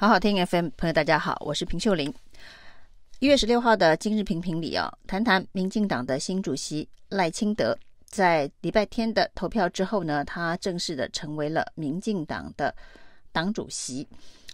好好听 FM，朋友大家好，我是平秀玲。一月十六号的今日评评里啊，谈谈民进党的新主席赖清德，在礼拜天的投票之后呢，他正式的成为了民进党的党主席。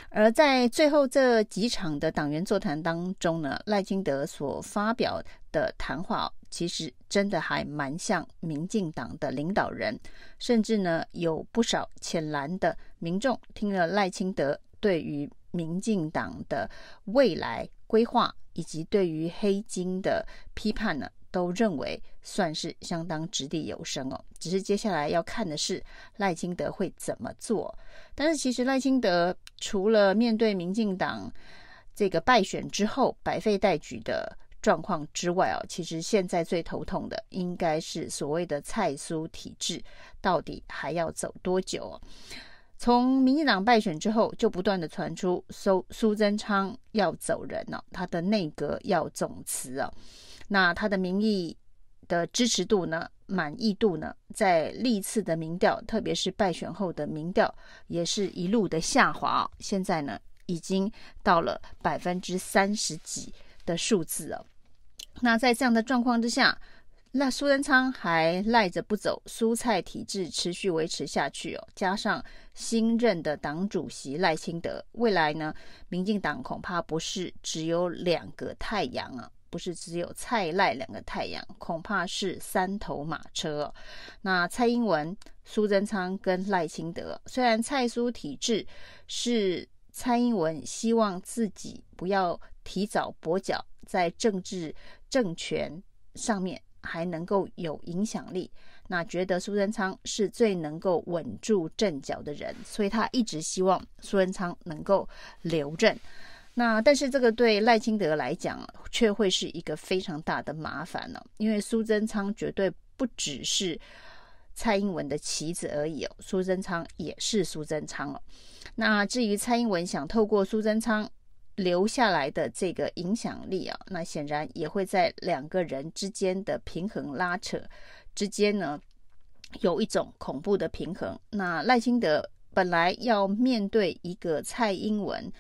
而在最后这几场的党员座谈当中呢，赖清德所发表的谈话，其实真的还蛮像民进党的领导人，甚至呢，有不少浅蓝的民众听了赖清德对于民进党的未来规划以及对于黑金的批判呢，都认为算是相当掷地有声哦。只是接下来要看的是赖清德会怎么做。但是其实赖清德除了面对民进党这个败选之后百废待举的状况之外哦，其实现在最头痛的应该是所谓的蔡苏体制到底还要走多久哦？从民进党败选之后，就不断的传出苏苏贞昌要走人了，他的内阁要总辞啊。那他的民意的支持度呢，满意度呢，在历次的民调，特别是败选后的民调，也是一路的下滑。现在呢，已经到了百分之三十几的数字了。那在这样的状况之下，那苏贞昌还赖着不走，苏蔡体制持续维持下去哦。加上新任的党主席赖清德，未来呢，民进党恐怕不是只有两个太阳啊，不是只有蔡赖两个太阳，恐怕是三头马车哦。那蔡英文、苏贞昌跟赖清德，虽然蔡苏体制是蔡英文希望自己不要提早跛脚，在政治政权上面。还能够有影响力，那觉得苏贞昌是最能够稳住阵脚的人，所以他一直希望苏贞昌能够留任。那但是这个对赖清德来讲，却会是一个非常大的麻烦呢，因为苏贞昌绝对不只是蔡英文的棋子而已哦，苏贞昌也是苏贞昌哦。那至于蔡英文想透过苏贞昌。留下来的这个影响力啊，那显然也会在两个人之间的平衡拉扯之间呢，有一种恐怖的平衡。那赖清德本来要面对一个蔡英文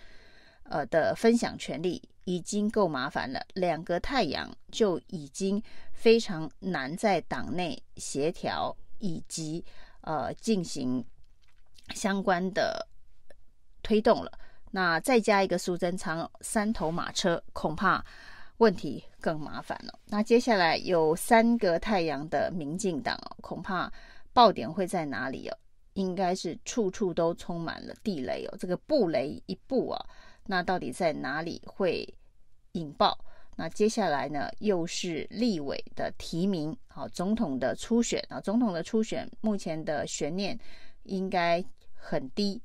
呃的分享权力已经够麻烦了，两个太阳就已经非常难在党内协调以及呃进行相关的推动了。那再加一个苏贞昌三头马车，恐怕问题更麻烦了。那接下来有三个太阳的民进党哦，恐怕爆点会在哪里哦？应该是处处都充满了地雷哦。这个布雷一布啊，那到底在哪里会引爆？那接下来呢，又是立委的提名，好，总统的初选啊，总统的初选目前的悬念应该很低。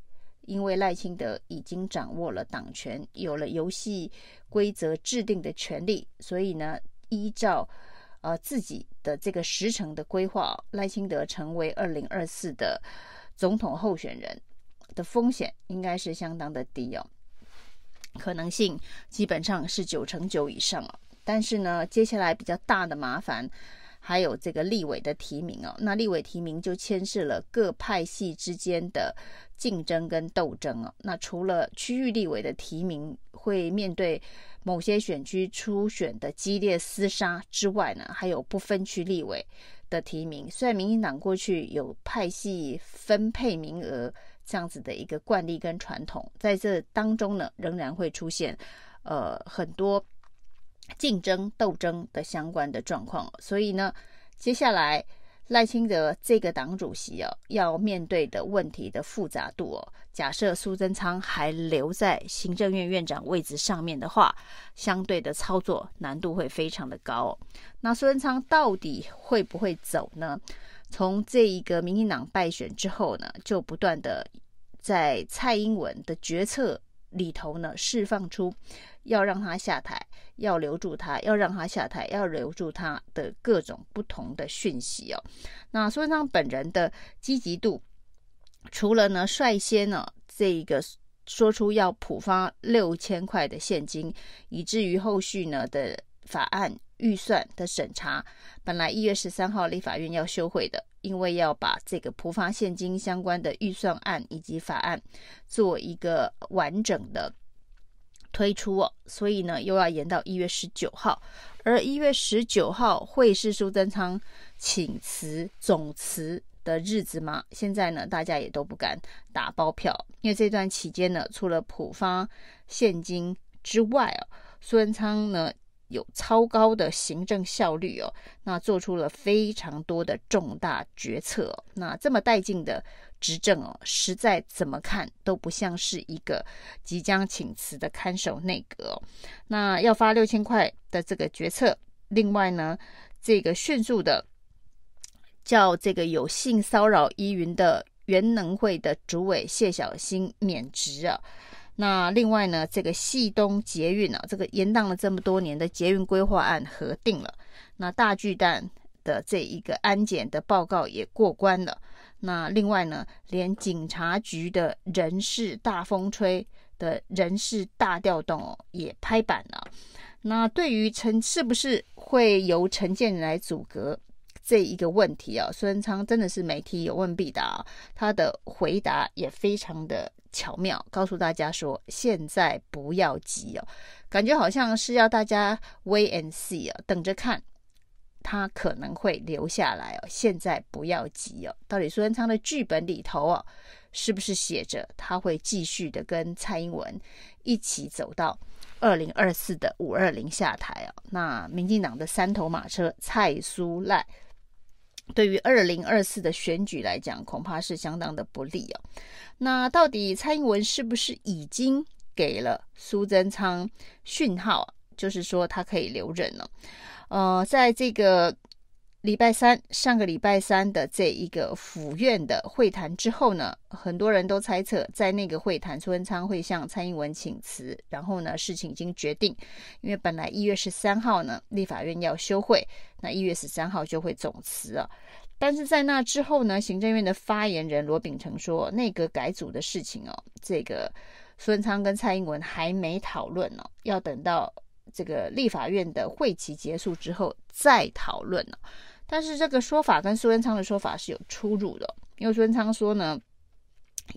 因为赖清德已经掌握了党权，有了游戏规则制定的权利，所以呢，依照呃自己的这个时程的规划，赖清德成为二零二四的总统候选人的风险应该是相当的低哦，可能性基本上是九成九以上哦。但是呢，接下来比较大的麻烦还有这个立委的提名哦，那立委提名就牵涉了各派系之间的。竞争跟斗争哦，那除了区域立委的提名会面对某些选区初选的激烈厮杀之外呢，还有不分区立委的提名。虽然民进党过去有派系分配名额这样子的一个惯例跟传统，在这当中呢，仍然会出现呃很多竞争斗争的相关的状况。所以呢，接下来。赖清德这个党主席哦，要面对的问题的复杂度哦，假设苏贞昌还留在行政院院长位置上面的话，相对的操作难度会非常的高。那苏贞昌到底会不会走呢？从这一个民进党败选之后呢，就不断的在蔡英文的决策里头呢，释放出要让他下台，要留住他，要让他下台，要留住他的各种不同的讯息哦。那苏贞昌本人的积极度，除了呢率先呢这个说出要普发六千块的现金，以至于后续呢的法案预算的审查，本来一月十三号立法院要休会的，因为要把这个普发现金相关的预算案以及法案做一个完整的推出哦，所以呢又要延到一月十九号，而一月十九号会是苏贞昌请辞总辞的日子吗？现在呢大家也都不敢打包票，因为这段期间呢，除了普发现金之外哦，苏贞昌呢。有超高的行政效率哦，那做出了非常多的重大决策。那这么带劲的执政哦，实在怎么看都不像是一个即将请辞的看守内阁。那要发六千块的这个决策，另外呢，这个迅速的叫这个有性骚扰疑云的原能会的主委谢小新免职啊。那另外呢，这个汐东捷运啊，这个延宕了这么多年的捷运规划案核定了。那大巨蛋的这一个安检的报告也过关了。那另外呢，连警察局的人事大风吹的人事大调动哦，也拍板了。那对于陈是不是会由陈建来组阁这一个问题啊，苏贞昌真的是媒体有问必答，他的回答也非常的。巧妙告诉大家说，现在不要急哦，感觉好像是要大家 wait and see 啊，等着看他可能会留下来哦。现在不要急哦，到底苏贞昌的剧本里头哦，是不是写着他会继续的跟蔡英文一起走到二零二四的五二零下台哦？那民进党的三头马车蔡苏赖。对于二零二四的选举来讲，恐怕是相当的不利哦。那到底蔡英文是不是已经给了苏贞昌讯号，就是说他可以留任了？呃，在这个。礼拜三，上个礼拜三的这一个府院的会谈之后呢，很多人都猜测，在那个会谈，苏贞昌会向蔡英文请辞，然后呢，事情已经决定，因为本来一月十三号呢，立法院要休会，那一月十三号就会总辞啊。但是在那之后呢，行政院的发言人罗秉成说，内阁改组的事情哦，这个苏贞昌跟蔡英文还没讨论呢，要等到这个立法院的会期结束之后再讨论呢。但是这个说法跟苏贞昌的说法是有出入的，因为苏贞昌说呢，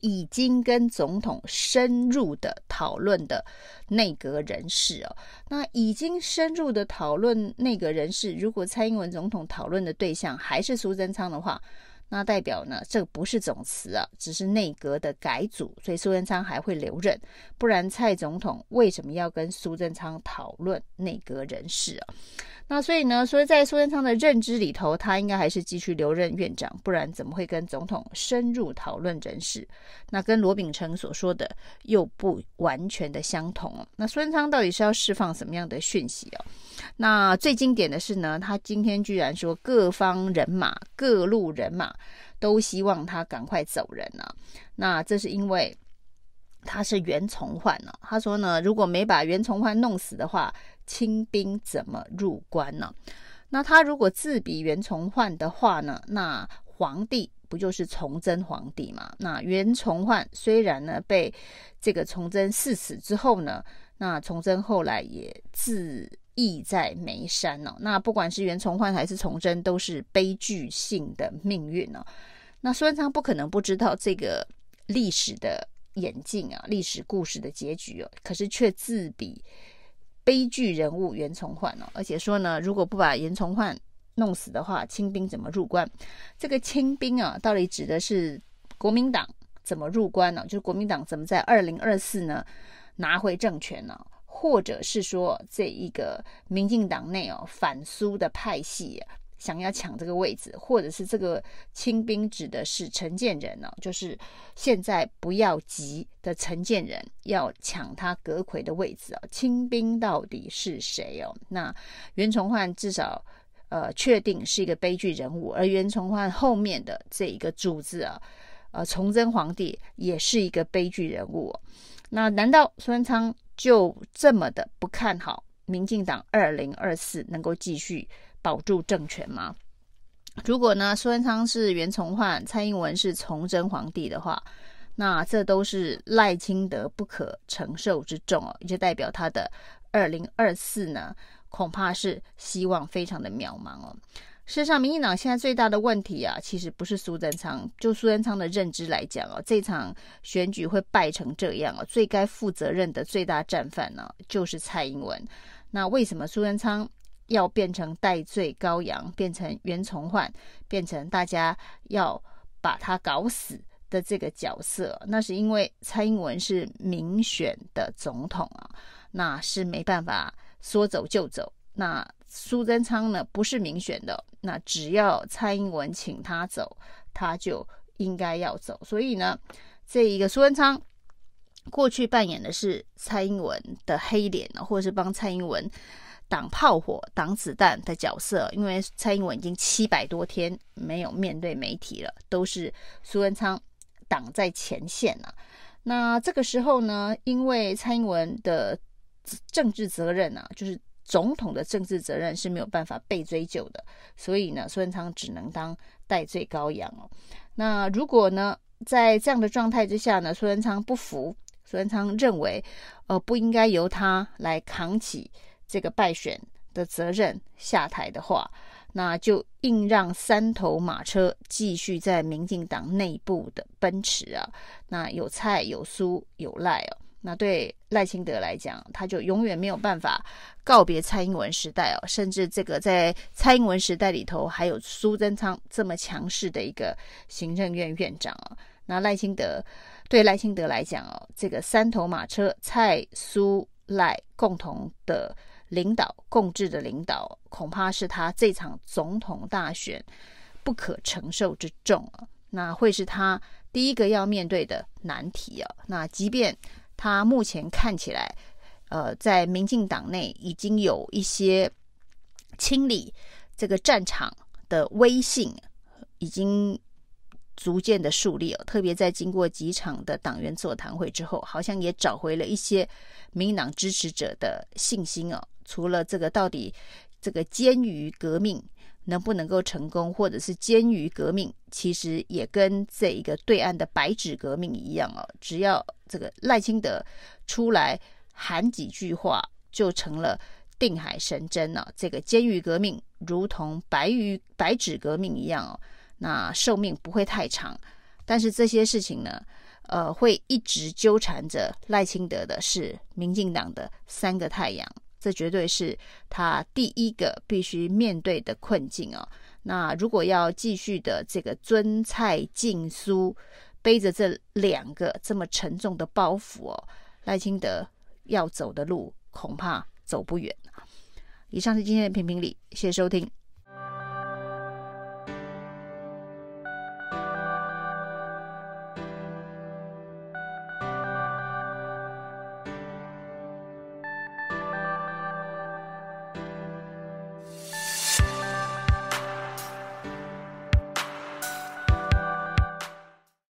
已经跟总统深入的讨论的内阁人士哦，那已经深入的讨论内阁人士，如果蔡英文总统讨论的对象还是苏贞昌的话，那代表呢，这个不是总辞啊，只是内阁的改组，所以苏贞昌还会留任，不然蔡总统为什么要跟苏贞昌讨论内阁人事啊？那所以呢，所以在苏贞昌的认知里头，他应该还是继续留任院长，不然怎么会跟总统深入讨论人事？那跟罗秉成所说的又不完全的相同。那苏贞昌到底是要释放什么样的讯息哦？那最经典的是呢，他今天居然说各方人马、各路人马都希望他赶快走人啊。那这是因为他是袁崇焕呢。他说呢，如果没把袁崇焕弄死的话。清兵怎么入关呢？那他如果自比袁崇焕的话呢？那皇帝不就是崇祯皇帝嘛？那袁崇焕虽然呢被这个崇祯赐死之后呢，那崇祯后来也自意在眉山哦。那不管是袁崇焕还是崇祯，都是悲剧性的命运哦。那孙文昌不可能不知道这个历史的演进啊，历史故事的结局哦，可是却自比。悲剧人物袁崇焕哦，而且说呢，如果不把袁崇焕弄死的话，清兵怎么入关？这个清兵啊，到底指的是国民党怎么入关呢？就是国民党怎么在二零二四呢拿回政权呢？或者是说这一个民进党内哦反苏的派系？想要抢这个位置，或者是这个清兵指的是陈建仁呢？就是现在不要急的陈建仁要抢他阁揆的位置啊？清兵到底是谁哦？那袁崇焕至少呃确定是一个悲剧人物，而袁崇焕后面的这一个主子啊，呃崇祯皇帝也是一个悲剧人物。那难道孙昌就这么的不看好民进党二零二四能够继续？保住政权吗？如果呢，苏贞昌是袁崇焕，蔡英文是崇祯皇帝的话，那这都是赖清德不可承受之重哦，也就代表他的二零二四呢，恐怕是希望非常的渺茫哦。事实上，民进党现在最大的问题啊，其实不是苏贞昌。就苏贞昌的认知来讲啊，这场选举会败成这样啊，最该负责任的最大战犯呢，就是蔡英文。那为什么苏贞昌要变成代罪羔羊，变成袁崇焕，变成大家要把他搞死的这个角色？那是因为蔡英文是民选的总统啊，那是没办法说走就走。那苏贞昌呢，不是民选的，那只要蔡英文请他走，他就应该要走。所以呢，这一个苏贞昌过去扮演的是蔡英文的黑脸，或者是帮蔡英文挡炮火、挡子弹的角色。因为蔡英文已经七百多天没有面对媒体了，都是苏贞昌挡在前线了。那这个时候呢，因为蔡英文的政治责任啊，就是。总统的政治责任是没有办法被追究的，所以呢，苏贞昌只能当代罪羔羊哦。那如果呢，在这样的状态之下呢，苏贞昌不服，苏贞昌认为，呃，不应该由他来扛起这个败选的责任下台的话，那就硬让三头马车继续在民进党内部的奔驰啊。那有蔡有苏有赖哦。那对赖清德来讲，他就永远没有办法告别蔡英文时代哦，甚至这个在蔡英文时代里头，还有苏贞昌这么强势的一个行政院院长哦。那赖清德对赖清德来讲哦，这个三头马车蔡苏赖共同的领导、共治的领导，恐怕是他这场总统大选不可承受之重啊。那会是他第一个要面对的难题啊。那即便他目前看起来，呃，在民进党内已经有一些清理这个战场的威信，已经逐渐的树立了。特别在经过几场的党员座谈会之后，好像也找回了一些民进党支持者的信心哦。除了这个，到底这个监狱革命能不能够成功，或者是监狱革命，其实也跟这一个对岸的白纸革命一样哦，只要这个赖清德出来喊几句话，就成了定海神针了。这个监狱革命如同白鱼白纸革命一样哦，那寿命不会太长，但是这些事情呢，呃，会一直纠缠着赖清德的是民进党的三个太阳。这绝对是他第一个必须面对的困境哦。那如果要继续的这个尊蔡敬苏，背着这两个这么沉重的包袱哦，赖清德要走的路恐怕走不远。以上是今天的评评理，谢谢收听。